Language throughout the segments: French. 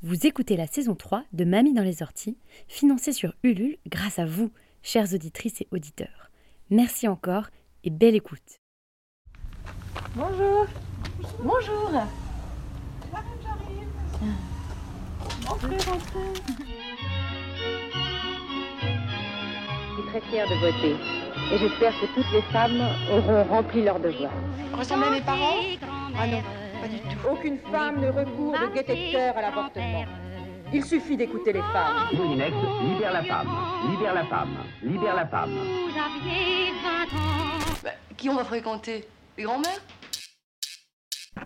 Vous écoutez la saison 3 de Mamie dans les orties, financée sur Ulule grâce à vous, chères auditrices et auditeurs. Merci encore et belle écoute. Bonjour. Bonjour. Entrez, entrez. Je suis très fière de voter et j'espère que toutes les femmes auront rempli leur devoir. Ressemblez à mes parents? Ah non, pas du tout. Aucune femme ne recourt de détecteur à l'avortement. Il suffit d'écouter les femmes. Moulinex, libère la femme, libère la femme, libère la femme. Bah, qui on va fréquenter? Les grands-mères?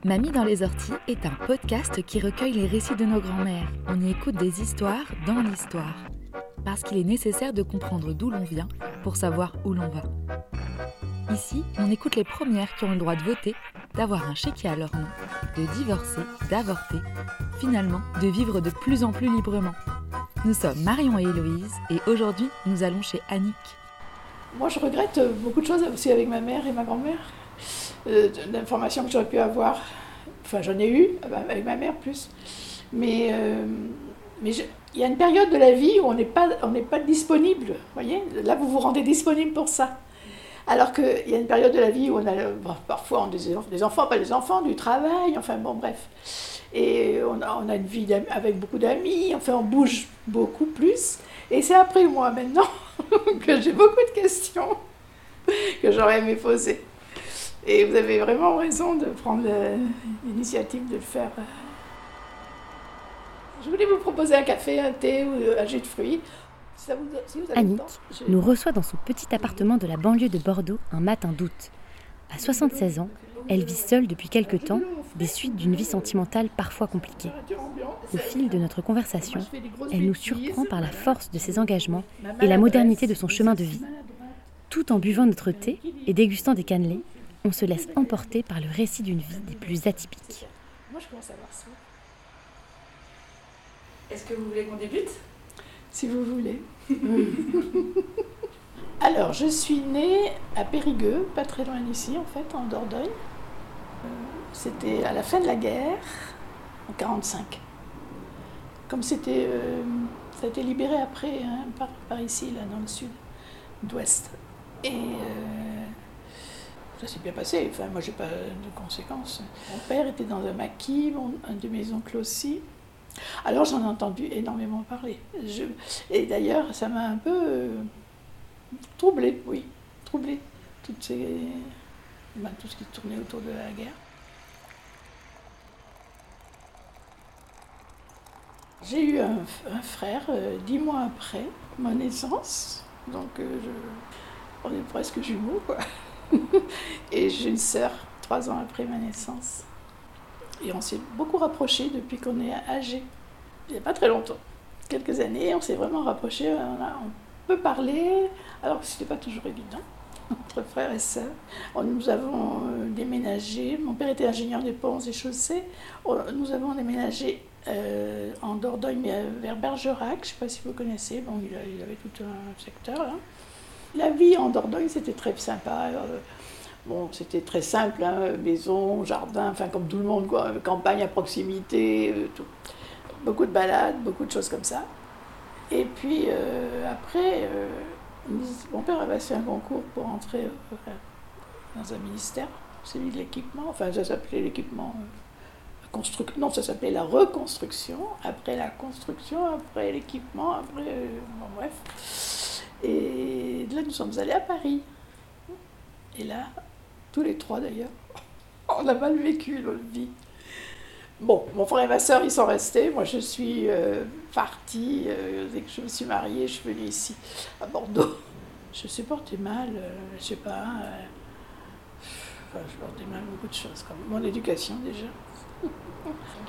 Mamie dans les orties est un podcast qui recueille les récits de nos grands-mères. On y écoute des histoires dans l'histoire. Parce qu'il est nécessaire de comprendre d'où l'on vient pour savoir où l'on va. Ici, on écoute les premières qui ont le droit de voter, d'avoir un chéquier à leur nom, de divorcer, d'avorter, finalement de vivre de plus en plus librement. Nous sommes Marion et Héloïse et aujourd'hui nous allons chez Annick. Moi je regrette beaucoup de choses aussi avec ma mère et ma grand-mère, euh, d'informations que j'aurais pu avoir. Enfin j'en ai eu, avec ma mère plus. Mais, euh, mais il y a une période de la vie où on n'est pas, on n'est pas disponible. voyez? Là vous vous rendez disponible pour ça. Alors qu'il y a une période de la vie où on a parfois des, enfants, pas des enfants, du travail, enfin bon bref. Et on a, on a une vie avec beaucoup d'amis, enfin on bouge beaucoup plus. Et c'est après moi maintenant que j'ai beaucoup de questions que j'aurais aimé poser. Et vous avez vraiment raison de prendre euh, l'initiative de le faire. Je voulais vous proposer un café, un thé ou un jus de fruits. Si ça vous, si vous avez le Annick temps, je- nous reçoit dans son petit appartement de la banlieue de Bordeaux un matin d'août. À 76 ans, elle vit seule depuis quelque temps, des suites d'une vie sentimentale parfois compliquée. Au fil de notre conversation, elle nous surprend par la force de ses engagements et la modernité de son chemin de vie. Tout en buvant notre thé et dégustant des cannelés, on se laisse emporter par le récit d'une vie des plus atypiques. Moi, je commence à voir ça. Est-ce que vous voulez qu'on débute? Si vous voulez. Alors, je suis née à Périgueux, pas très loin d'ici, en fait, en Dordogne. Euh, C'était à la fin de la guerre, en 45. Comme c'était, euh, ça a été libéré après, hein, par, ici, là, dans le sud, d'ouest. Et euh, ça s'est bien passé. Enfin, moi, j'ai pas de conséquences. Mon père était dans un maquis, un de mes oncles aussi. Alors j'en ai entendu énormément parler. Et d'ailleurs, ça m'a un peu euh, troublée, oui, troublée, ben, tout ce qui tournait autour de la guerre. J'ai eu un, frère euh, dix mois après ma naissance, donc euh, on est presque jumeaux, quoi. et j'ai une sœur trois ans après ma naissance. Et on s'est beaucoup rapprochés depuis qu'on est âgés. Il n'y a pas très longtemps. Quelques années, on s'est vraiment rapprochés. On, peut parler, alors que ce n'était pas toujours évident, entre frères et sœurs. Nous avons euh, déménagé. Mon père était ingénieur des ponts et chaussées. Nous avons déménagé euh, en Dordogne, vers Bergerac. Je ne sais pas si vous connaissez. Bon, il, avait tout un secteur là. La vie en Dordogne, c'était très sympa. euh, Bon, c'était très simple, hein, maison, jardin, enfin comme tout le monde, quoi, campagne à proximité, euh. Beaucoup de balades, beaucoup de choses comme ça. Et puis euh, après, euh, mon père avait passé un concours pour entrer dans un ministère, celui de l'équipement, enfin ça s'appelait l'équipement. Non, ça s'appelait la reconstruction, après la construction, après l'équipement, après. bon, bref. Et là, nous sommes allés à Paris. Et là, tous les trois d'ailleurs, on a mal vécu notre vie. Bon, mon frère et ma soeur, ils sont restés. Moi, je suis euh, partie. euh, dès que je me suis mariée, je suis venue ici, à Bordeaux. Je supportais mal, euh, je sais pas. euh, enfin, je supportais mal beaucoup de choses, comme mon éducation déjà.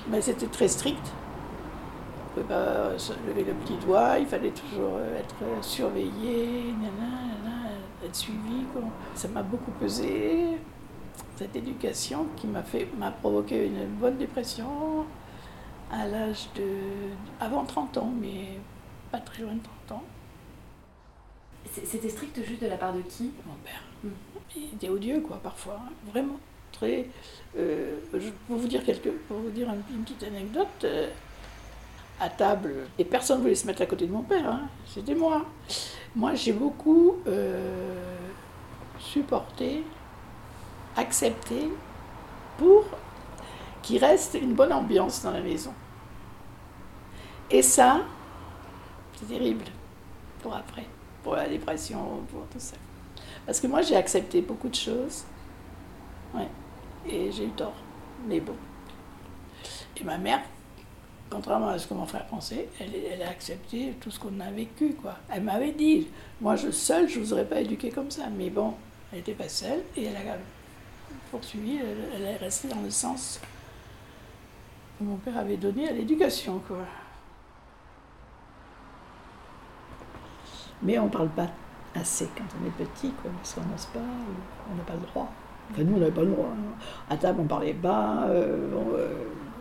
Mais c'était très strict. On ne pouvait pas lever le petit doigt, il fallait toujours être surveillé, nana, être suivi. quoi. Ça m'a beaucoup pesé, cette éducation qui m'a fait m'a provoqué une bonne dépression à l'âge de. avant 30 ans, mais pas très loin de 30 ans. C'était strict juste de la part de qui? Mon père. Il était odieux, quoi, parfois, hein, vraiment. Très. euh, je- pour vous dire quelque, pour vous dire une, une petite anecdote, euh, à table, et personne ne voulait se mettre à côté de mon père, hein. c'était moi. Moi, j'ai beaucoup euh, supporté, accepté pour qu'il reste une bonne ambiance dans la maison. Et ça, c'est terrible pour après, pour la dépression, pour tout ça. Parce que moi, j'ai accepté beaucoup de choses. Ouais. Et j'ai eu tort. Mais bon. Et ma mère, contrairement à ce que mon frère pensait, elle, a accepté tout ce qu'on a vécu. Quoi. Elle m'avait dit, moi je seule, je ne vous aurais pas éduqué comme ça. Mais bon, elle n'était pas seule et elle a poursuivi, elle, est restée dans le sens que mon père avait donné à l'éducation. quoi. Mais on ne parle pas assez quand on est petit, quoi, parce qu'on n'ose pas, on n'a pas le droit. Enfin, nous, on n'avait pas le droit. hein. À table, on parlait bas, euh, euh,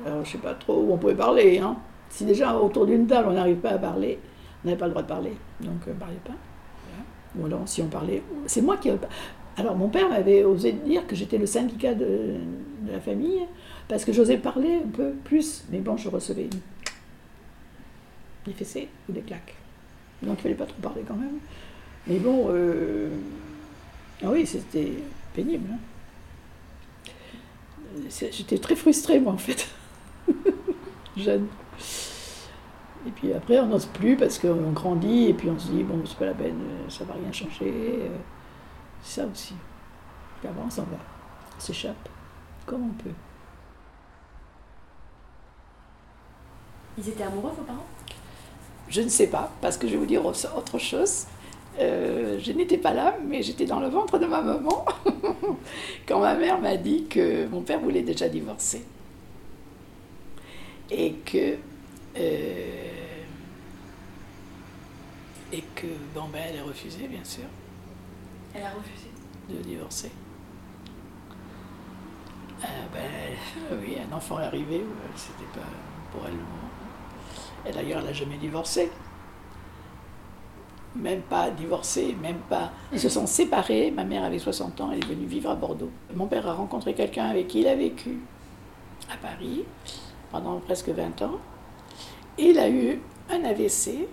alors, je sais pas trop où on pouvait parler. Hein. Si déjà autour d'une table, on n'arrive pas à parler, on n'avait pas le droit de parler, donc on ne parlait pas. Voilà. Ou alors, si on parlait, c'est moi qui. Alors, mon père m'avait osé dire que j'étais le syndicat de, la famille, parce que j'osais parler un peu plus, mais bon, je recevais des fessées ou des claques. Donc, il ne fallait pas trop parler quand même. Mais bon, euh, ah oui, c'était pénible. hein. J'étais très frustrée, moi, en fait, jeune. Et puis après, on n'ose plus parce qu'on grandit et puis on se dit, bon, c'est pas la peine, euh, ça va rien changer. euh, C'est ça aussi. Puis avant, on s'en va, on s'échappe, comme on peut. Ils étaient amoureux, vos parents? Je ne sais pas, parce que je vais vous dire autre autre chose. Euh, je n'étais pas là, mais j'étais dans le ventre de ma maman quand ma mère m'a dit que mon père voulait déjà divorcer. Et que. euh, et que, bon, ben, elle a refusé, bien sûr, Elle a refusé. de divorcer. Euh, ben, oui, un enfant est arrivé, c'était pas pour elle le moment. Et d'ailleurs, elle n'a jamais divorcé. Même pas divorcé, même pas. Ils se sont séparés. Ma mère avait 60 ans, elle est venue vivre à Bordeaux. Mon père a rencontré quelqu'un avec qui il a vécu à Paris pendant presque 20 ans. Il a eu un AVC.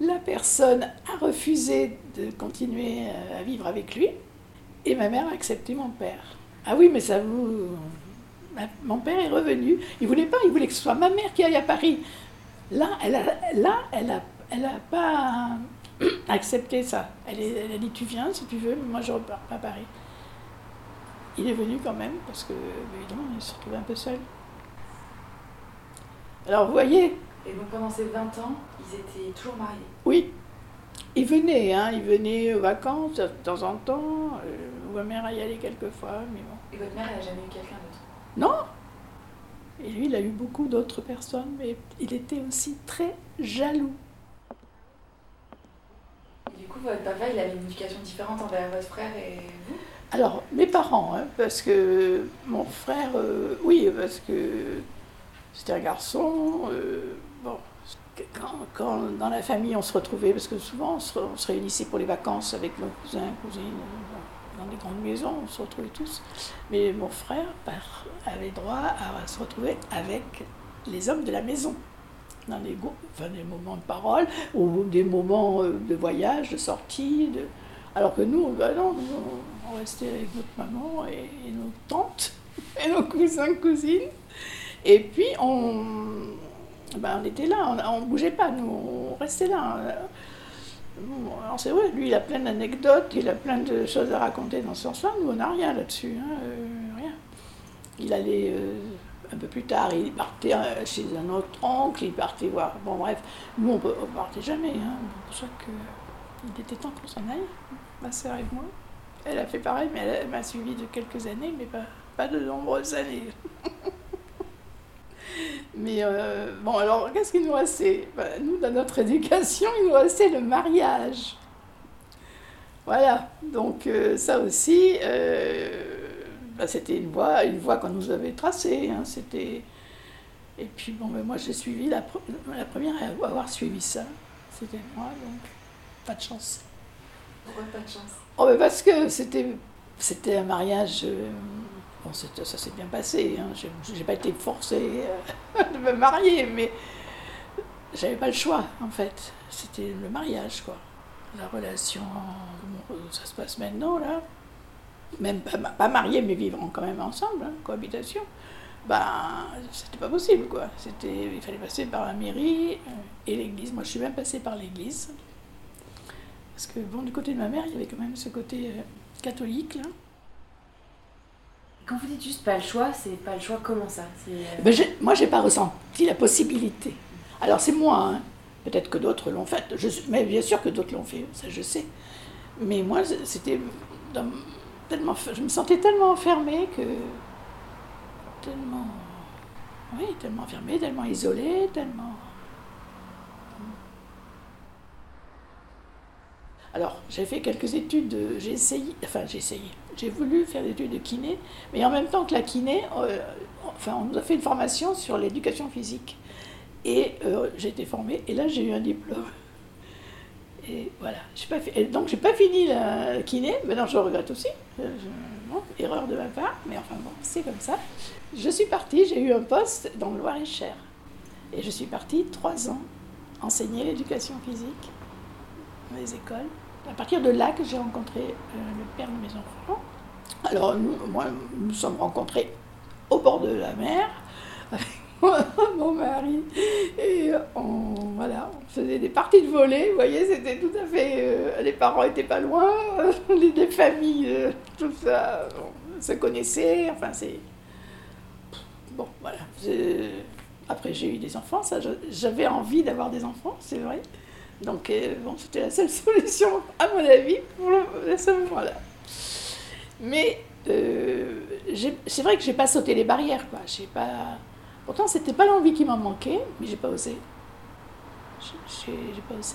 La personne a refusé de continuer euh, à vivre avec lui. Et ma mère a accepté mon père. Ah oui, mais ça vous. Mon père est revenu. Il voulait pas, il voulait que ce soit ma mère qui aille à Paris. Là, elle a, là, elle a, elle a pas accepté ça. Elle, a dit tu viens si tu veux, mais moi je repars pas à Paris. Il est venu quand même parce que évidemment il se retrouvait un peu seul. Alors vous voyez, Et donc pendant ces 20 ans, ils étaient toujours mariés. oui, il venait, hein, il venait aux vacances de temps en temps. Euh, ma mère y allait quelques fois, mais bon. Et votre mère, elle a jamais eu quelqu'un d'autre? Non Et lui, il a eu beaucoup d'autres personnes, mais il était aussi très jaloux. Et du coup, votre papa, il avait une éducation différente envers votre frère et vous? Alors, mes parents, hein, parce que mon frère, euh, oui, parce que c'était un garçon. euh, bon, quand, quand dans la famille on se retrouvait, parce que souvent on se, réunissait pour les vacances avec nos cousins, cousines, euh, dans des grandes maisons, on se retrouvait tous. Mais mon frère avait droit à se retrouver avec les hommes de la maison. Dans des, enfin, des moments de parole ou des moments euh, de voyage, de sortie. Alors que nous, ben non, on restait avec notre maman et nos tantes et nos cousins, cousines. Et puis, on, ben, on était là, on ne bougeait pas, nous, on restait là. Alors c'est vrai, lui, il a plein d'anecdotes, il a plein de choses à raconter dans ce sens-là. Nous, on n'a rien là-dessus, hein, euh, rien. Il allait euh, un peu plus tard, il partait euh, chez un autre oncle, il partait voir. Bon, bref, nous, on ne partait jamais. Hein, pour qu'il était temps qu'on s'en aille, ma sœur et moi. Elle a fait pareil, mais elle, elle m'a suivi de quelques années, mais pas, pas de nombreuses années. Mais euh, bon, alors qu'est-ce qu'il nous restait? Ben, Nous, dans notre éducation, il nous restait le mariage. Voilà, donc euh, ça aussi, euh, ben, c'était une voie, une voie qu'on nous avait tracée. hein, c'était... Et puis bon, ben, moi j'ai suivi, la, pre- la première à avoir suivi ça, c'était moi, donc pas de chance. Pourquoi pas de chance? Oh, parce que c'était, c'était un mariage. Euh, bon, ça s'est bien passé. Hein, j'ai, j'ai pas été forcée euh, de me marier, mais j'avais pas le choix, en fait. C'était le mariage, quoi. La relation, comment ça se passe maintenant, là. Même pas, pas mais vivant quand même ensemble, hein, cohabitation. Ben, c'était pas possible, quoi. Il fallait passer par la mairie euh, et l'église. Moi, je suis même passée par l'église. Parce que, bon, du côté de ma mère, il y avait quand même ce côté euh, catholique, là. Quand vous dites juste pas le choix, c'est pas le choix comment ça euh, Ben, moi, j'ai pas ressenti la possibilité. Alors, c'est moi, hein. peut-être que d'autres l'ont fait. Mais bien sûr que d'autres l'ont fait, ça je sais. Mais moi, c'était tellement, je me sentais tellement enfermée que tellement, oui, tellement enfermée, tellement isolée, tellement. Alors, j'ai fait quelques études, de- j'ai essayé, enfin j'ai essayé, j'ai voulu faire des études de kiné, mais en même temps que la kiné, euh, enfin on nous a fait une formation sur l'éducation physique. Et euh, j'ai été formée, et là j'ai eu un diplôme. Et voilà, pas fait, et donc j'ai pas fini la kiné, maintenant je regrette aussi, Euh, erreur de ma part, mais enfin bon, c'est comme ça. Je suis partie, j'ai eu un poste dans le Loir-et-Cher. Et je suis partie trois ans enseigner l'éducation physique dans les écoles. À partir de là que j'ai rencontré euh, le père de mes enfants. Alors, nous, moi, nous sommes rencontrés au bord de la mer avec mon mari. Et on, voilà, on faisait des parties de volley. Vous voyez, c'était tout à fait. euh, les parents étaient pas loin, les, les familles, euh, tout ça, on se connaissait. Enfin, c'est. Bon, voilà. Après, j'ai eu des enfants. J'avais envie d'avoir des enfants, c'est vrai. Donc, euh, bon, c'était la seule solution, à mon avis, pour le- ce moment-là. Mais euh, c'est vrai que j'ai pas sauté les barrières, quoi. J'ai pas. Pourtant, c'était pas l'envie qui m'en manquait, mais j'ai pas osé. J'ai pas osé.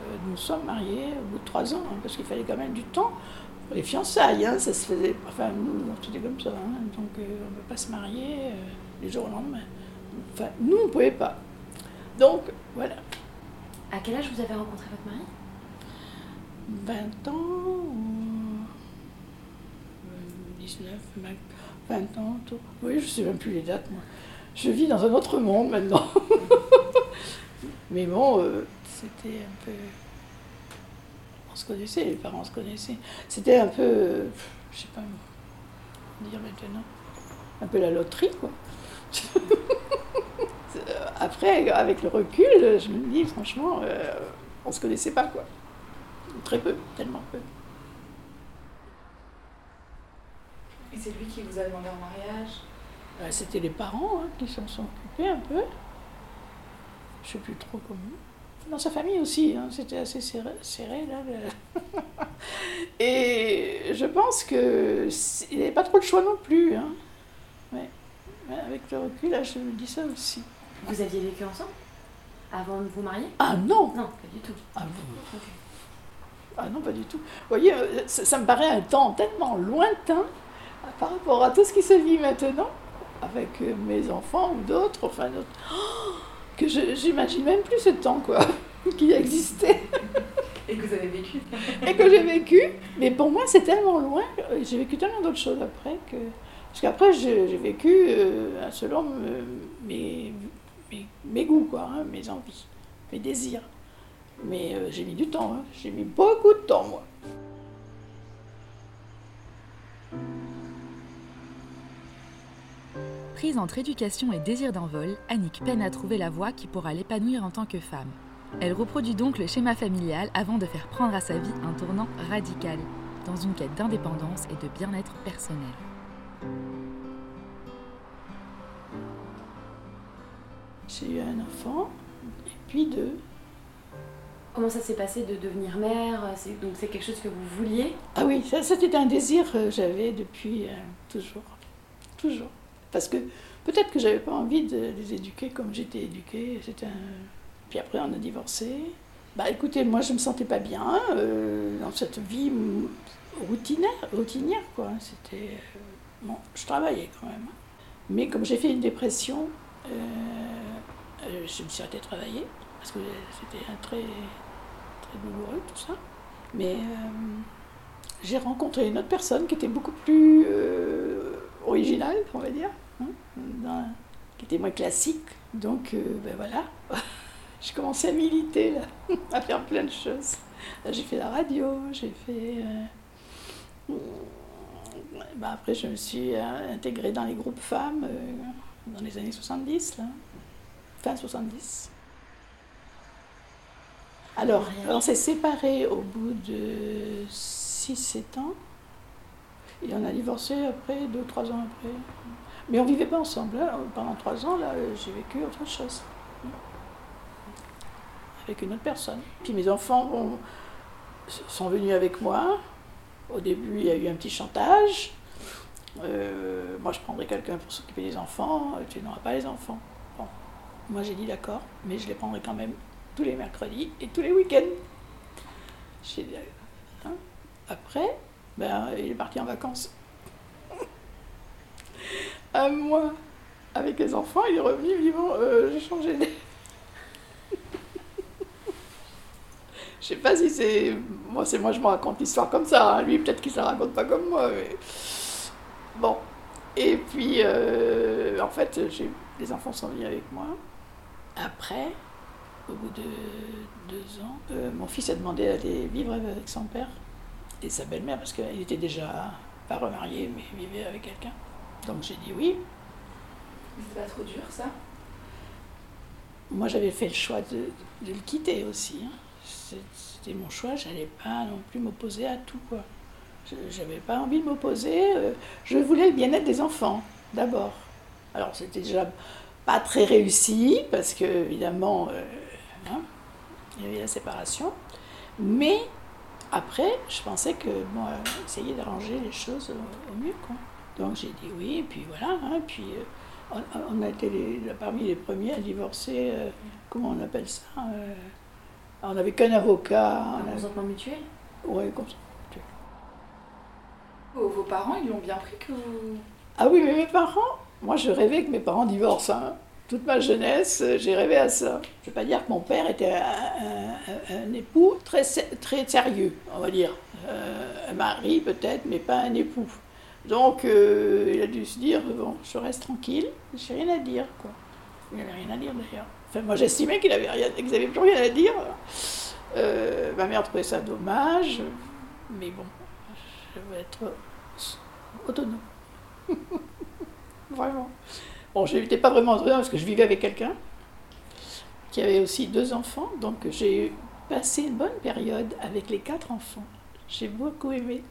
Euh, nous sommes mariés au bout de trois ans, hein, parce qu'il fallait quand même du temps pour les fiançailles. hein, ça se faisait. Enfin, nous, c'était comme ça. hein, donc, euh, on ne peut pas se marier du jour au lendemain. Enfin, nous, on ne pouvait pas. Donc, voilà. À quel âge vous avez rencontré votre mari? 20 ans ou euh, 19, 20, 20 ans, tout. Oui, je ne sais même plus les dates, moi. Je vis dans un autre monde maintenant. Mais bon, euh, c'était un peu. On se connaissait, les parents se connaissaient. C'était un peu. euh, je sais pas dire maintenant. Un peu la loterie, quoi. Après, avec le recul, je me dis, franchement, euh, on se connaissait pas, quoi. Très peu, tellement peu. Et c'est lui qui vous a demandé en mariage? Euh, C'était les parents hein, qui s'en sont occupés un peu. Je sais plus trop comment. Dans sa famille aussi, hein, c'était assez serré, serré là. le- Et je pense que il n'avait pas trop de choix non plus. Hein. Ouais, Avec le recul, là, je me dis ça aussi. Vous aviez vécu ensemble Avant de vous marier? Ah non Non, pas du tout. Ah, vous-. Ah non, pas du tout. Vous voyez, euh, ça, ça me paraît un temps tellement lointain euh, par rapport à tout ce qui se vit maintenant, avec euh, mes enfants ou d'autres, enfin, d'autres, Oh, que je j'imagine même plus ce temps, quoi, qui existait Et que vous avez vécu et que j'ai vécu. Mais pour moi, c'est tellement loin, j'ai vécu tellement d'autres choses après que. Parce qu'après, j'ai vécu euh, selon mes, mes, goûts, quoi, hein, mes envies, mes désirs. Mais euh, j'ai mis du temps, hein. j'ai mis beaucoup de temps, moi. Prise entre éducation et désir d'envol, Annick peine à trouver la voie qui pourra l'épanouir en tant que femme. Elle reproduit donc le schéma familial avant de faire prendre à sa vie un tournant radical, dans une quête d'indépendance et de bien-être personnel. J'ai eu un enfant, et puis deux. Comment ça s'est passé de devenir mère C'est- Donc c'est quelque chose que vous vouliez? Ah oui, ça c'était un désir que j'avais depuis euh, toujours. Toujours. Parce que peut-être que j'avais pas envie de les éduquer comme j'étais éduquée. Un- Puis après on a divorcé. Bah écoutez, moi je me sentais pas bien euh, dans cette vie routinaire, routinière quoi. C'était. euh, Bon, je travaillais quand même. Mais comme j'ai fait une dépression, euh, euh, je me suis arrêtée de travailler. Parce que c'était très, très douloureux tout ça. Mais euh, j'ai rencontré une autre personne qui était beaucoup plus euh, originale, on va dire, hein, qui était moins classique. Donc, euh, ben voilà, J'ai commencé à militer, là, à faire plein de choses. J'ai fait la radio, j'ai fait. euh, bah, après, je me suis euh, intégrée dans les groupes femmes euh, dans les années 70, là. Fin 70. Alors, on s'est séparés au bout de 6-7 ans. Et on a divorcé après, 2-3 ans après. Mais on vivait pas ensemble. hein. Pendant 3 ans, là, j'ai vécu autre chose. Avec une autre personne. Puis mes enfants sont venus avec moi. Au début, il y a eu un petit chantage. Euh, moi, je prendrai quelqu'un pour s'occuper des enfants. Tu n'auras pas les enfants. Moi, j'ai dit d'accord, mais je les prendrai quand même tous les mercredis et tous les week-ends. Hein. Après, ben, il est parti en vacances. Un mois avec les enfants, il est revenu vivant. Euh, j'ai changé d'air. Je sais pas si c'est. Moi, c'est moi, je me raconte l'histoire comme ça. hein. Lui, peut-être qu'il ne la raconte pas comme moi. Bon. Et puis, euh, en fait, les enfants sont venus avec moi. Après, au bout de deux ans, euh, mon fils a demandé d'aller vivre avec son père et sa belle-mère parce qu'il était déjà pas remarié, mais il vivait avec quelqu'un. Donc j'ai dit oui. C'est pas trop dur ça? Moi, j'avais fait le choix de, de le quitter aussi. hein. C'était mon choix, j'allais pas non plus m'opposer à tout. quoi. Je- J'avais pas envie de m'opposer. euh, Je voulais le bien-être des enfants, d'abord. Alors, c'était déjà pas très réussi, parce que, évidemment, euh, hein, il y avait la séparation. Mais après, je pensais que, bon, euh, essayer d'arranger les choses au, au mieux, quoi. Donc j'ai dit oui, et puis voilà. hein, puis euh, on, on a été les- parmi les premiers à divorcer. euh, comment on appelle ça euh, On n'avait qu'un avocat. Un avait- consentement mutuel? Ouais, comme ça. Vos, vos parents, ils l'ont bien pris que vous... Ah oui, mais mes parents, moi je rêvais que mes parents divorcent. hein. Toute ma jeunesse, euh, j'ai rêvé à ça. Je ne veux pas dire que mon père était un, époux très, très sérieux, on va dire. Euh, un mari peut-être, mais pas un époux. Donc euh, il a dû se dire, bon, je reste tranquille, j'ai rien à dire. Il n'avait rien à dire d'ailleurs. Enfin, moi j'estimais qu'il avait rien, plus rien à dire. Ma mère trouvait ça dommage, mais bon, je veux être autonome. Vraiment. Bon, je n'étais pas vraiment autonome parce que je vivais avec quelqu'un qui avait aussi deux enfants, donc j'ai passé une bonne période avec les quatre enfants. J'ai beaucoup aimé.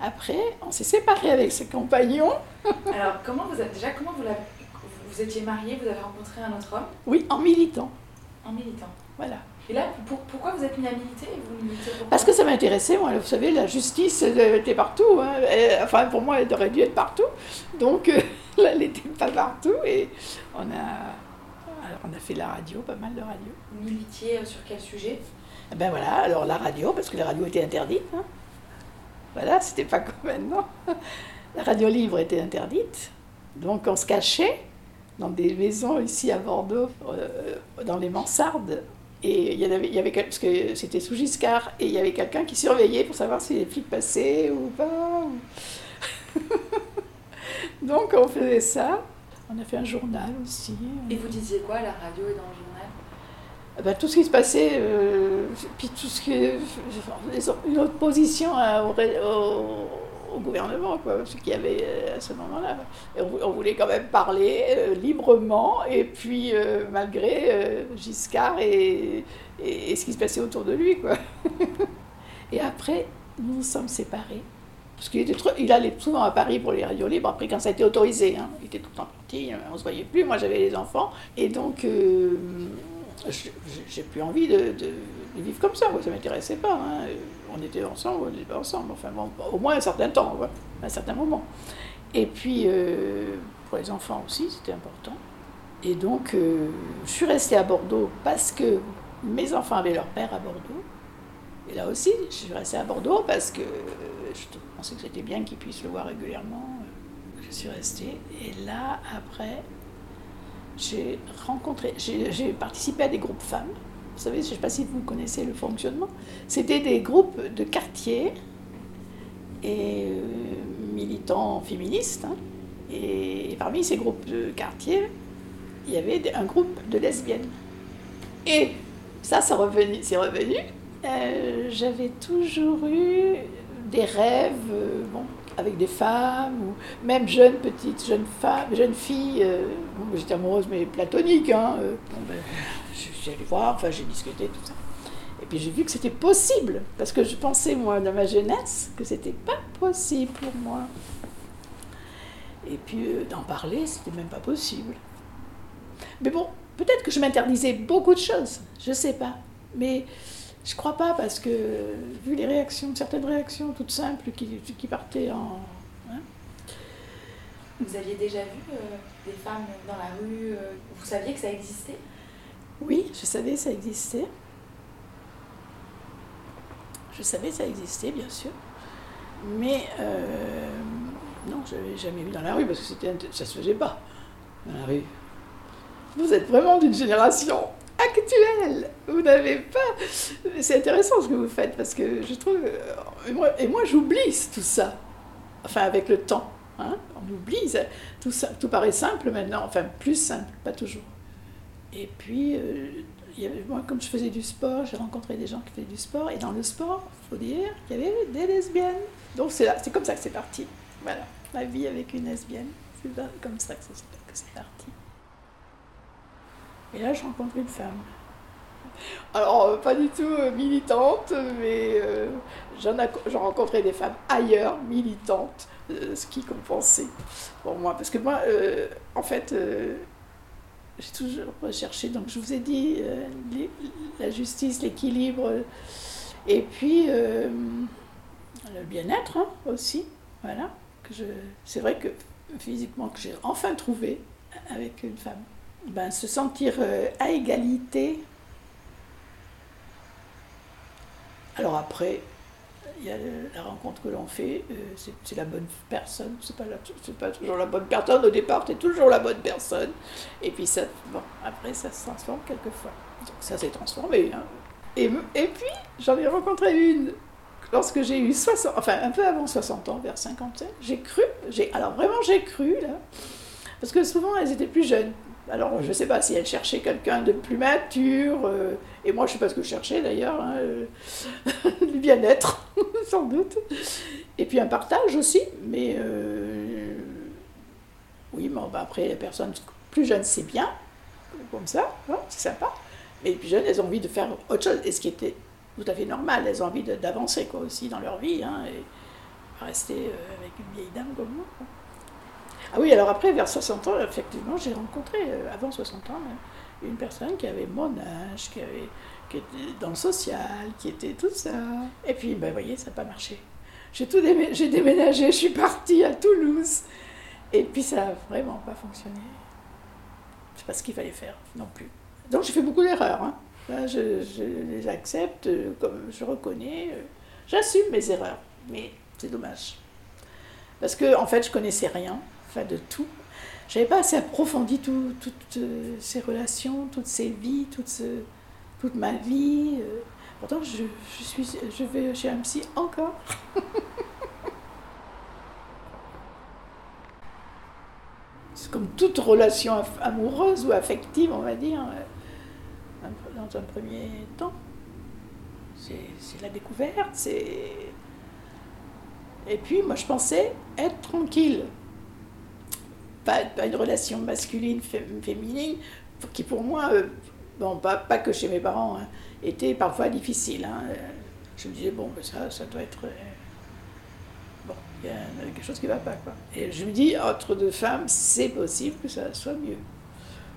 Après, on s'est séparés avec ses compagnons. Alors, comment vous avez... Déjà, comment vous, vous étiez marié, vous avez rencontré un autre homme? Oui, en militant. en militant. Voilà. Et là, pour- pourquoi vous êtes mis à militer et vous militez Parce que ça m'intéressait, moi, vous savez, la justice elle était partout. hein. Et, enfin, pour moi, elle aurait dû être partout. Donc, euh, là, elle n'était pas partout. Et on a, alors, on a fait la radio, pas mal de radio. Vous militiez euh, sur quel sujet? Eh Ben voilà, alors la radio, parce que la radio était interdite. hein. Voilà, c'était pas comme maintenant. La radio libre était interdite. Donc, on se cachait dans des maisons ici à Bordeaux, euh, dans les mansardes. Et il y en avait, il y avait parce que c'était sous Giscard, et il y avait quelqu'un qui surveillait pour savoir si les flics passaient ou pas. ou- Donc on faisait ça. On a fait un journal aussi. Et vous disiez quoi à la radio et dans le journal? Ben, tout ce qui se passait, euh, puis tout ce qui les- une opposition à- au, ré- au- au gouvernement, quoi, ce qu'il y avait euh, à ce moment-là. On, on voulait quand même parler euh, librement, et puis euh, malgré Giscard et, et- ce qui se passait autour de lui. Quoi. et après, nous nous sommes séparés. Parce qu'il allait souvent à Paris pour les radios libres, après quand ça a été autorisé. hein. Il était tout le temps parti, on ne se voyait plus, moi j'avais les enfants. Et donc, j'ai plus envie de, vivre comme ça, ça ne m'intéressait pas. hein. On était ensemble, on n'était pas ensemble, enfin bon, au moins un certain temps, un certain moment. Et puis, euh, pour les enfants aussi, c'était important. Et donc, euh, je suis restée à Bordeaux parce que mes enfants avaient leur père à Bordeaux. Et là aussi, je suis restée à Bordeaux parce que euh, je pensais que c'était bien qu'ils puissent le voir régulièrement. Je suis restée. Et là, après, j'ai rencontré, j'ai participé à des groupes femmes. Vous savez, je ne sais pas si vous connaissez le fonctionnement. C'était des groupes de quartier et euh, militants féministes. hein. Et parmi ces groupes de quartier, il y avait un groupe de lesbiennes. Et ça, c'est revenu. C'est revenu. Euh, j'avais toujours eu des rêves, euh, bon, avec des femmes, ou même jeunes petites, jeunes femmes, jeunes filles. j'étais amoureuse, mais platonique. Hein, ben, je suis allée voir, enfin, j'ai discuté, tout ça. Et puis j'ai vu que c'était possible, parce que je pensais, moi, dans ma jeunesse, que c'était pas possible pour moi. Et puis euh, d'en parler, c'était même pas possible. Mais bon, peut-être que je m'interdisais beaucoup de choses, je sais pas. Mais je crois pas, parce que vu les réactions, certaines réactions toutes simples qui, partaient en. hein, Vous aviez déjà vu euh, des femmes dans la rue euh, Vous saviez que ça existait? Oui, je savais que ça existait. Je savais que ça existait, bien sûr. Mais euh, non, je l'avais jamais vu dans la rue parce que ça se faisait pas dans la rue. Vous êtes vraiment d'une génération actuelle. Vous n'avez pas. C'est intéressant ce que vous faites parce que je trouve. euh, Et moi, j'oublie tout ça. Enfin, avec le temps. hein. On oublie. Tout, ça, tout paraît simple maintenant. Enfin, plus simple, pas toujours. Et puis, euh, moi, comme je faisais du sport, j'ai rencontré des gens qui faisaient du sport. Et dans le sport, il faut dire qu'il y avait des lesbiennes. Donc, c'est, comme ça que c'est parti. Voilà, ma vie avec une lesbienne. C'est comme ça que c'est, parti. Et là, je rencontre une femme. Alors, euh, pas du tout euh, militante, mais euh, j'en, ai, j'en rencontrais des femmes ailleurs, militantes, ce qui compensait pour moi. Parce que moi, en fait, j'ai toujours recherché, donc je vous ai dit, euh, la justice, l'équilibre, euh, et puis euh, le bien-être hein, aussi. Voilà. C'est vrai que physiquement, que j'ai enfin trouvé avec une femme. Ben, se sentir à égalité. Alors après, il y a la rencontre que l'on fait, euh, c'est, la bonne personne, c'est pas, pas toujours la bonne personne, au départ c'est toujours la bonne personne, et puis ça, bon, après ça se transforme quelquefois. Donc ça s'est transformé. hein. Et, et puis j'en ai rencontré une lorsque j'ai eu 60, enfin un peu avant 60 ans, vers 50 ans, j'ai cru, j'ai, alors vraiment j'ai cru là, parce que souvent elles étaient plus jeunes. Alors je ne sais pas si elles cherchaient quelqu'un de plus mature, euh, et moi je ne sais pas ce que je cherchais d'ailleurs, hein, euh, du bien-être sans doute, et puis un partage aussi, mais euh, oui, mais bah, après les personnes plus jeunes c'est bien, comme ça, hein, c'est sympa, mais les plus jeunes elles ont envie de faire autre chose, et ce qui était tout à fait normal, elles ont envie d'avancer quoi aussi dans leur vie, hein, et rester avec une vieille dame comme moi. Ah oui, alors après, vers 60 ans, effectivement, j'ai rencontré, euh, avant 60 ans, une personne qui avait mon âge, qui, avait, qui était dans le social, qui était tout ça. Et puis, ben, vous voyez, ça n'a pas marché. J'ai tout démé- j'ai déménagé, je suis partie à Toulouse. Et puis, ça n'a vraiment pas fonctionné. Je sais pas ce qu'il fallait faire non plus. Donc, j'ai fait beaucoup d'erreurs. hein. Je, les accepte, euh, je reconnais. euh, J'assume mes erreurs, mais c'est dommage. Parce que, en fait, je connaissais rien, enfin de tout. J'avais pas assez approfondi tout- toutes euh, ces relations, toutes ces vies, toute, ma vie. euh. Pourtant, je, je, suis, je vais chez un psy encore. C'est comme toute relation amoureuse ou affective, on va dire, euh, dans un premier temps. C'est la découverte, c'est. Et puis, moi, je pensais être tranquille. Pas, une relation masculine, fé- féminine, qui pour moi, euh, bon, pas, pas que chez mes parents, hein, était parfois difficile. hein. Je me disais, bon, ben ça, ça doit être. euh, Bon, il y a quelque chose qui ne va pas, quoi. Et je me dis, entre deux femmes, c'est possible que ça soit mieux.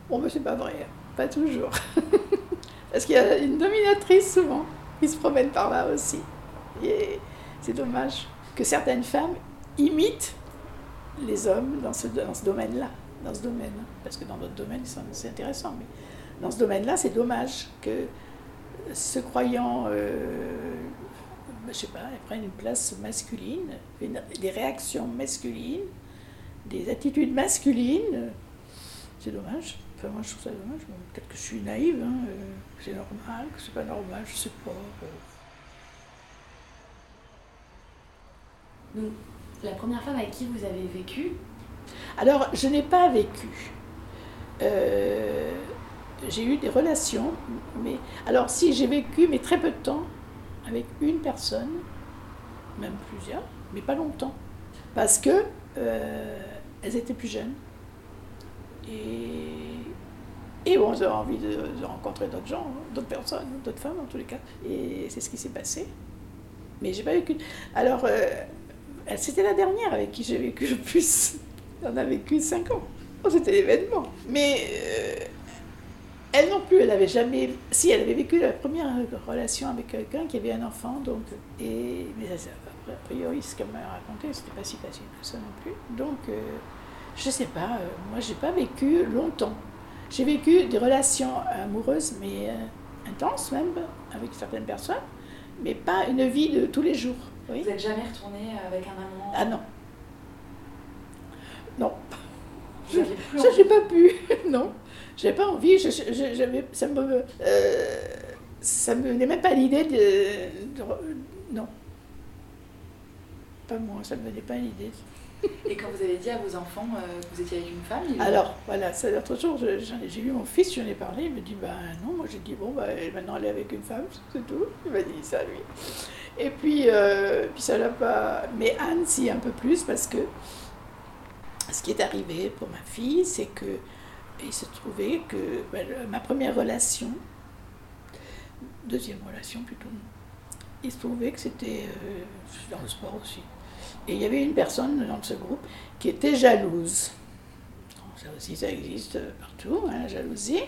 Bon, mais c'est pas vrai, hein. pas toujours. Parce qu'il y a une dominatrice souvent qui se promène par là aussi. Et c'est dommage que certaines femmes imitent les hommes dans ce, dans ce domaine-là. Dans ce domaine. hein. Parce que dans d'autres domaines, c'est intéressant. Mais dans ce domaine-là, c'est dommage que se croyant, euh, je sais pas, prennent une place masculine, des réactions masculines, des attitudes masculines. C'est dommage. Enfin, moi, je trouve ça dommage. Peut-être que je suis naïve, hein, euh, c'est normal, que c'est pas normal, je sais pas. La première femme avec qui vous avez vécu, Alors, je n'ai pas vécu. Euh, j'ai eu des relations, mais alors si j'ai vécu, mais très peu de temps, avec une personne, même plusieurs, mais pas longtemps, parce que euh, elles étaient plus jeunes. Et, et bon, j'avais envie de, rencontrer d'autres gens, d'autres personnes, d'autres femmes en tous les cas. Et c'est ce qui s'est passé. Mais j'ai pas vécu. Alors, euh, c'était la dernière avec qui j'ai vécu le plus. On a vécu cinq ans. Oh, c'était l'événement. Mais euh, elle non plus, elle avait jamais. Si, elle avait vécu la première relation avec quelqu'un qui avait un enfant, donc. Et, mais a priori, ce qu'elle m'a raconté, c'était pas si facile que ça non plus. Donc, euh, je sais pas, euh, moi, j'ai pas vécu longtemps. J'ai vécu des relations amoureuses, mais euh, intenses même, avec certaines personnes, mais pas une vie de tous les jours. Oui. Vous n'êtes jamais retourné avec un amant Ah non. Non. Envie j'ai pas pu. non. J'avais pas envie. Je, je- ça me. euh, ça me venait même pas à l'idée de, de- Non. Pas moi, ça me venait pas à l'idée. Et quand vous avez dit à vos enfants euh, que vous étiez avec une femme, Alors, voilà, ça, l'autre jour, j'ai vu mon fils, j'en ai parlé, il me dit, bah non, moi j'ai dit, bon, bah maintenant elle est avec une femme, c'est tout. Il m'a dit ça, lui. Et puis, euh, puis ça l'a pas. Mais Anne, si, un peu plus, parce que ce qui est arrivé pour ma fille, c'est que il se trouvait que le- ma première relation, deuxième relation plutôt, il se trouvait que c'était euh, dans le sport aussi. Et il y avait une personne dans ce groupe qui était jalouse. Ça aussi, ça existe partout, hein, la jalousie.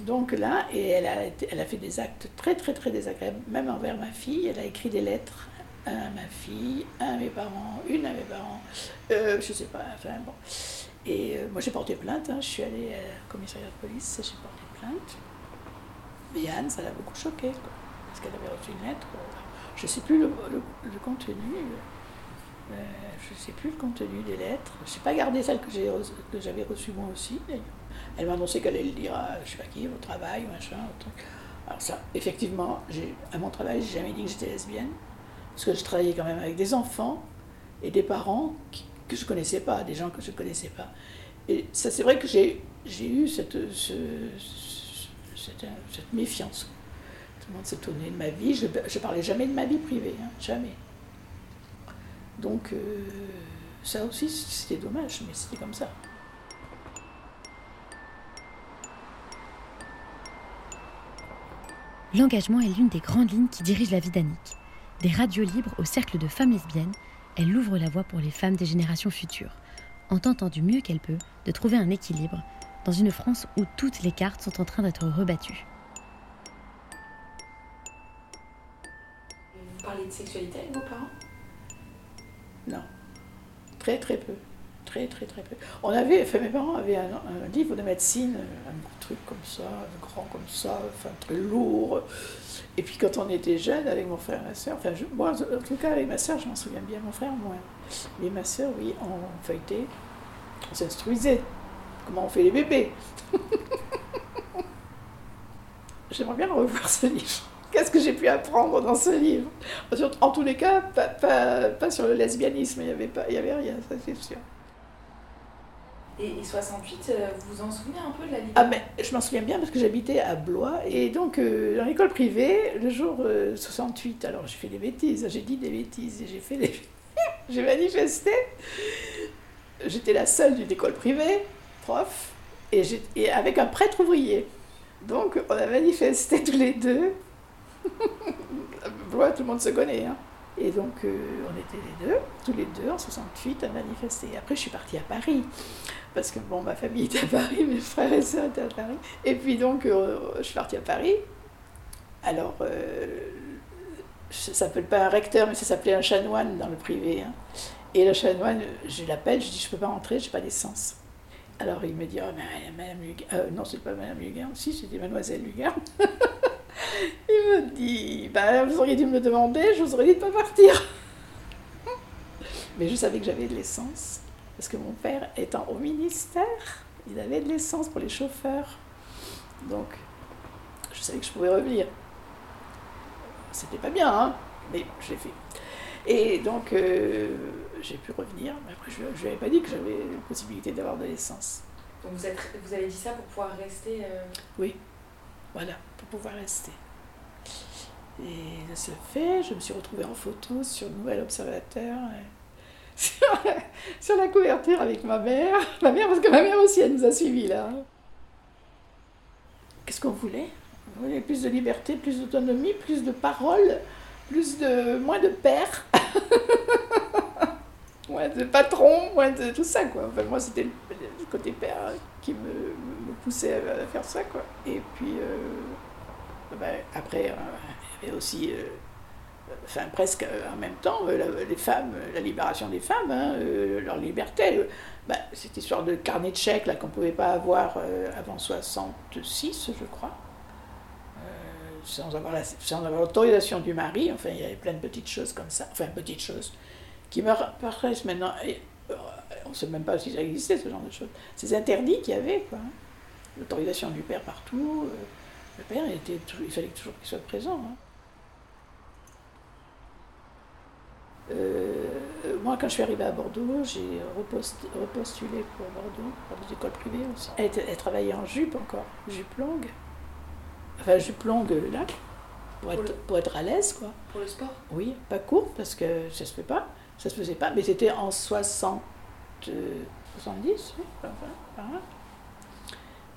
Donc là, et elle a, fait des actes très, très, très désagréables, même envers ma fille. Elle a écrit des lettres à ma fille, à mes parents, une à mes parents, euh, je sais pas, enfin bon. Et euh, moi, j'ai porté plainte, hein, je suis allée au commissariat de police, j'ai porté plainte. Mais Anne, ça l'a beaucoup choquée, quoi, parce qu'elle avait reçu une lettre. euh, Je ne sais plus le, contenu. Euh, je ne sais plus le contenu des lettres. Je n'ai pas gardé celle que j'avais reçue moi aussi. Elle m'a annoncé qu'elle allait le dire à je sais pas qui, au travail, machin, au truc. Alors ça, effectivement, à mon travail, j'ai jamais dit que j'étais lesbienne, parce que je travaillais quand même avec des enfants et des parents que je connaissais pas, des gens que je connaissais pas. Et ça, c'est vrai que j'ai eu cette, ce- ce- cette, cette méfiance. Tout le monde s'étonnait de ma vie. Je ne parlais jamais de ma vie privée, hein, jamais. Donc, euh, ça aussi, c'était dommage, mais c'était comme ça. L'engagement est l'une des grandes lignes qui dirigent la vie d'Annick. Des radios libres au cercle de femmes lesbiennes, elle ouvre la voie pour les femmes des générations futures, en tentant du mieux qu'elle peut de trouver un équilibre dans une France où toutes les cartes sont en train d'être rebattues. Vous parlez de sexualité avec vos parents? Non. Très, très peu. Très, très, très peu. On avait, enfin, mes parents avaient un, un livre de médecine, un truc comme ça, grand comme ça, enfin, très lourd. Et puis quand on était jeunes, avec mon frère et ma soeur, enfin, je- moi, en tout cas, avec ma soeur, je m'en souviens bien, mon frère, moins. Mais ma soeur, oui, on feuilletait, on s'instruisait. Comment on fait les bébés? J'aimerais bien revoir ce livre. Qu'est-ce que j'ai pu apprendre dans ce livre En tous les cas, pas, pas- pas sur le lesbianisme, il n'y avait, pas- il y avait rien, ça c'est sûr. Et, et 68, euh, vous vous en souvenez un peu de la liberté Ah mais je m'en souviens bien parce que j'habitais à Blois et donc euh, dans l'école privée, le jour euh, 68, alors j'ai fait des bêtises, j'ai dit des bêtises j'ai fait des... j'ai manifesté. J'étais la seule d'une école privée, prof, et avec un prêtre ouvrier. Donc on a manifesté tous les deux. À Blois, tout le monde se connaît. hein. Et donc euh, on était les deux, tous les deux en 68 à manifester. Après je suis partie à Paris parce que bon, ma famille était à Paris, mes frères et sœurs étaient à Paris. Et puis donc, euh, je suis partie à Paris. Alors, euh, ça s'appelle pas un recteur, mais ça s'appelait un chanoine dans le privé. hein. Et le chanoine, je l'appelle, je dis, je peux pas rentrer, j'ai pas d'essence. Alors il me dit, oh, mais Madame Lugan, euh, non, c'est pas Madame Lugan, si, c'était Mademoiselle Lugan. il me dit, bah, vous auriez dû me le demander, je vous aurais dit de pas partir. mais je savais que j'avais de l'essence. Parce que mon père étant au ministère, il avait de l'essence pour les chauffeurs. Donc, je savais que je pouvais revenir. C'était pas bien, hein, mais je l'ai fait. Et donc, euh, j'ai pu revenir. Mais après, je ne lui avais pas dit que j'avais la possibilité d'avoir de l'essence. Donc vous, êtes, vous avez dit ça pour pouvoir rester euh, Oui, voilà, pour pouvoir rester. Et ça se fait, je me suis retrouvée en photo sur Nouvel Observateur, euh, sur, la, couverture avec ma mère. Ma mère, parce que ma mère aussi, elle nous a suivis là. Qu'est-ce qu'on voulait? On voulait plus de liberté, plus d'autonomie, plus de parole, plus de, moins de père, moins de patron, moins de tout ça quoi. Enfin, moi, c'était le, le côté père qui me poussait à faire ça quoi. Et puis, euh, ben, après, euh, il y avait aussi, euh, enfin presque en même temps, euh, la, les femmes, la libération des femmes, hein, euh, leur liberté. Ben, cette histoire de carnet de chèques là qu'on ne pouvait pas avoir euh, avant 66, je crois. Euh, sans avoir sans avoir l'autorisation du mari, enfin il y avait plein de petites choses comme ça, enfin petites choses, qui me paraissent maintenant, euh, on ne sait même pas si ça existait ce genre de choses, ces interdits qu'il y avait, quoi. L'autorisation du père partout, euh, le père il, était, il fallait toujours qu'il soit présent. hein. Euh, moi, quand je suis arrivée à Bordeaux, j'ai repost- repostulé pour Bordeaux, pour des écoles privées aussi. Elle, travaillait en jupe encore, jupe longue. Enfin, jupe longue là, pour être, pour être à l'aise, quoi. pour le sport? Oui, pas courte, parce que ça se fait pas, ça se faisait pas, mais c'était en 60, euh, 70, oui, enfin, par là.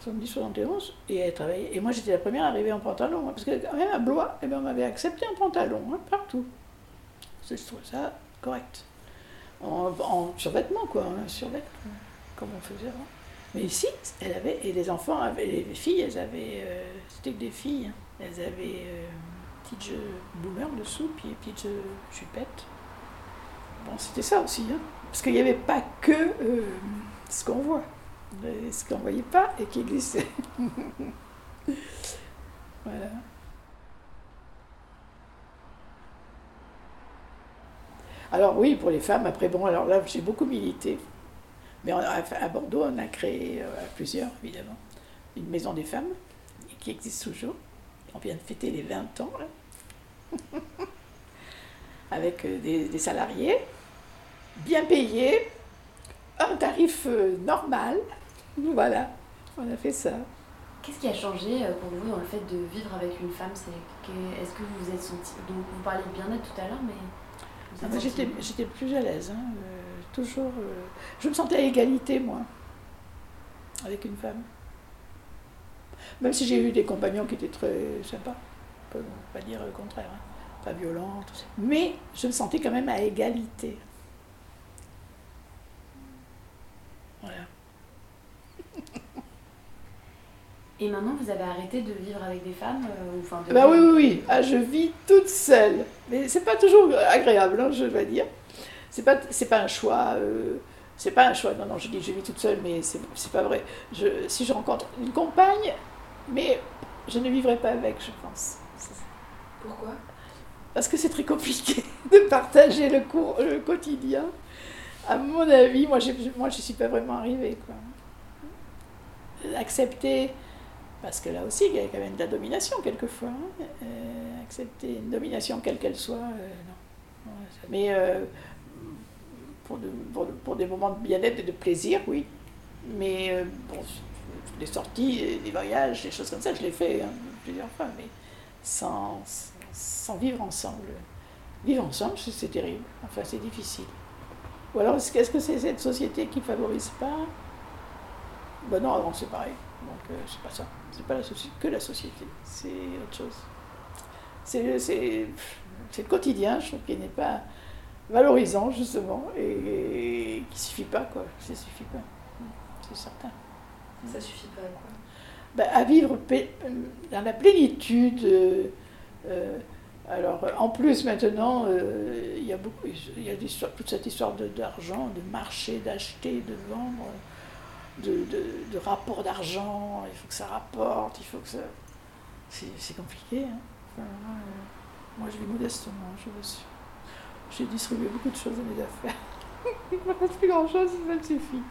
70, 71, et elle travaillait. Et moi, j'étais la première arrivée en pantalon, hein, parce que quand même à Blois, eh ben, on m'avait accepté en pantalon, hein, partout. Je trouvais ça correct. En, en survêtement, quoi, un survêtement, comme on faisait avant. Mais ici, elle avait, et les enfants, avaient, les filles, elles avaient, euh, c'était que des filles, hein. elles avaient euh, petites jeux boomer dessous, puis petites euh, jupettes. Bon, c'était ça aussi, hein. parce qu'il n'y avait pas que euh, ce qu'on voit, ce qu'on ne voyait pas et qui glissait. voilà. Alors oui, pour les femmes, après, bon, alors là, j'ai beaucoup milité. Mais à Bordeaux, on a créé, euh, à plusieurs, évidemment, une maison des femmes, qui existe toujours. On vient de fêter les 20 ans, avec euh, des, des salariés, bien payés, un tarif euh, normal. Voilà, on a fait ça. Qu'est-ce qui a changé euh, pour vous dans le fait de vivre avec une femme? Est-ce que vous vous êtes senti. Donc, vous parliez de bien-être tout à l'heure, mais. Ah, senti- J'étais j'étais plus à l'aise, hein, euh, toujours. euh, je me sentais à égalité, moi, avec une femme. Même si j'ai eu des compagnons qui étaient très sympas, on peut pas dire le contraire, hein, pas violents, tout ça. mais je me sentais quand même à égalité. Voilà. Et maintenant, vous avez arrêté de vivre avec des femmes euh, ou, enfin, de Bah oui, oui, oui. Ah, je vis toute seule. Mais c'est pas toujours agréable, hein, je dois dire. C'est pas, c'est pas un choix. euh, c'est pas un choix. Non, non, je dis je vis toute seule, mais c'est, c'est pas vrai. Je, si je rencontre une compagne, mais je ne vivrai pas avec, je pense. Pourquoi? Parce que c'est très compliqué de partager le, cours, le quotidien. À mon avis, moi, j'ai, moi je ne suis pas vraiment arrivée. Quoi. Accepter, parce que là aussi, il y a quand même de la domination quelquefois. hein. Euh, accepter une domination quelle qu'elle soit, euh, non. Mais euh, pour, de- pour, pour des moments de bien-être et de plaisir, oui. Mais bon, des sorties, des voyages, des choses comme ça, je l'ai fait hein, plusieurs fois, mais sans, vivre ensemble. Vivre ensemble, c'est terrible. Enfin, c'est difficile. Ou alors, est-ce que c'est cette société qui favorise pas? Ben non, avant c'est pareil. Donc, euh, c'est pas ça. C'est pas la soci- que la société. C'est autre chose. C'est c'est- c'est le quotidien, je trouve, qui n'est pas valorisant, justement, et, et qui suffit pas, quoi. Ça suffit pas. C'est certain. Ça suffit pas à quoi? Ben, à vivre dans la plénitude. euh, euh, alors, en plus, maintenant, euh, il y a, beaucoup, y a toute cette histoire de- d'argent, de, marché, d'acheter, de vendre, de, de, rapport d'argent. Il faut que ça rapporte, il faut que ça. C'est compliqué. hein. Euh, moi, je vis modestement, je vous assure. J'ai distribué beaucoup de choses à mes affaires. il ne me reste plus grand-chose, ça me suffit.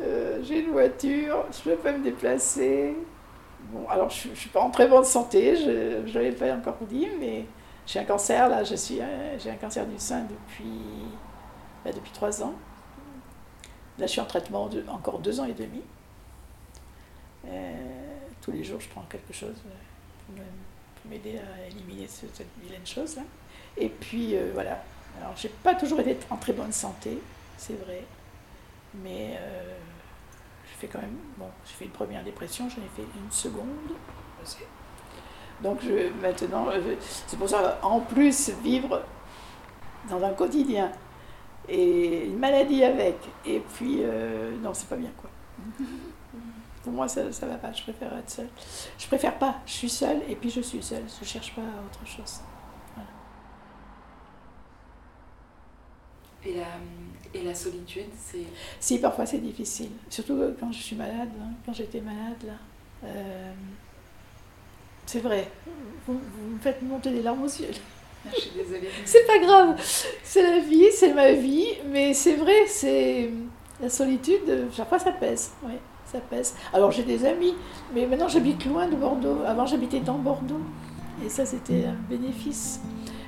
Euh, j'ai une voiture, je peux me déplacer. Bon, alors je ne suis pas en très bonne santé, je ne l'avais pas encore dit, mais j'ai un cancer, là, je suis, euh, j'ai un cancer du sein depuis bah, depuis trois ans. Là, je suis en traitement de, encore deux ans et demi. Euh, tous les jours, je prends quelque chose pour m'aider à éliminer cette, vilaine chose. Et puis, voilà. Alors, j'ai pas toujours été en très bonne santé, c'est vrai. Mais je fais quand même. Bon, j'ai fait une première dépression, j'en ai fait une seconde. Donc je, maintenant, c'est pour ça, en plus, vivre dans un quotidien et une maladie avec, et puis, euh, non, c'est pas bien quoi. Pour moi, ça, ça va pas, je préfère être seule. Je préfère pas, je suis seule, et puis je suis seule, je cherche pas autre chose. Et la, et la solitude, c'est... Si, parfois c'est difficile. Surtout quand je suis malade, hein, quand j'étais malade, là. Euh, c'est vrai. Vous, me faites monter des larmes aux yeux. C'est pas grave. C'est la vie, c'est ma vie. Mais c'est vrai, c'est... La solitude, chaque fois ça pèse. Oui, ça pèse. Alors j'ai des amis, mais maintenant j'habite loin de Bordeaux. Avant j'habitais dans Bordeaux. Et ça, c'était un bénéfice.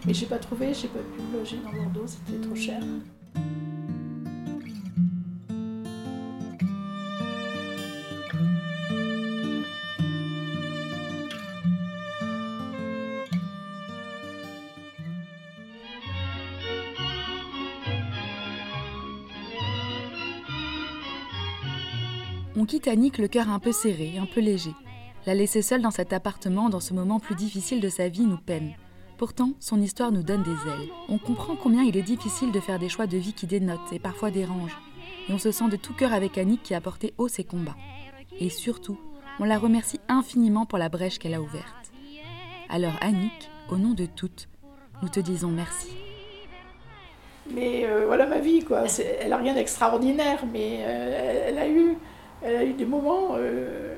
Mais j'ai pas trouvé, j'ai pas pu loger dans Bordeaux, c'était trop cher. On quitte Annick le cœur un peu serré, un peu léger. La laisser seule dans cet appartement dans ce moment plus difficile de sa vie nous peine. Pourtant, son histoire nous donne des ailes. On comprend combien il est difficile de faire des choix de vie qui dénotent et parfois dérangent. Et on se sent de tout cœur avec Annick qui a porté haut ses combats. Et surtout, on la remercie infiniment pour la brèche qu'elle a ouverte. Alors Annick, au nom de toutes, nous te disons merci. Mais euh, voilà ma vie, quoi. Elle n'a rien d'extraordinaire, mais euh, elle, a eu, elle a eu des moments euh,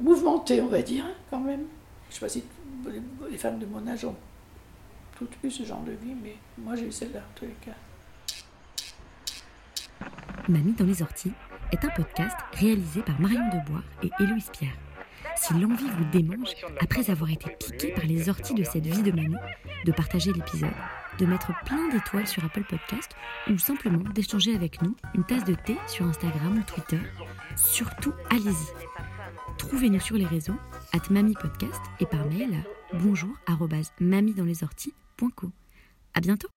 mouvementés, on va dire, quand même. Je sais pas si les femmes de mon âge ont toutes eu ce genre de vie, mais moi j'ai eu celle-là en tous les cas. Mamie dans les orties est un podcast réalisé par Marion Debois et Héloïse Pierre. Si l'envie vous démange, après avoir été piqué par les orties de cette vie de mamie, de partager l'épisode, de mettre plein d'étoiles sur Apple Podcast ou simplement d'échanger avec nous une tasse de thé sur Instagram ou Twitter, surtout allez-y. Trouvez-nous sur les réseaux, at Podcast et par mail bonjour mamie dans les orties.co. À bientôt!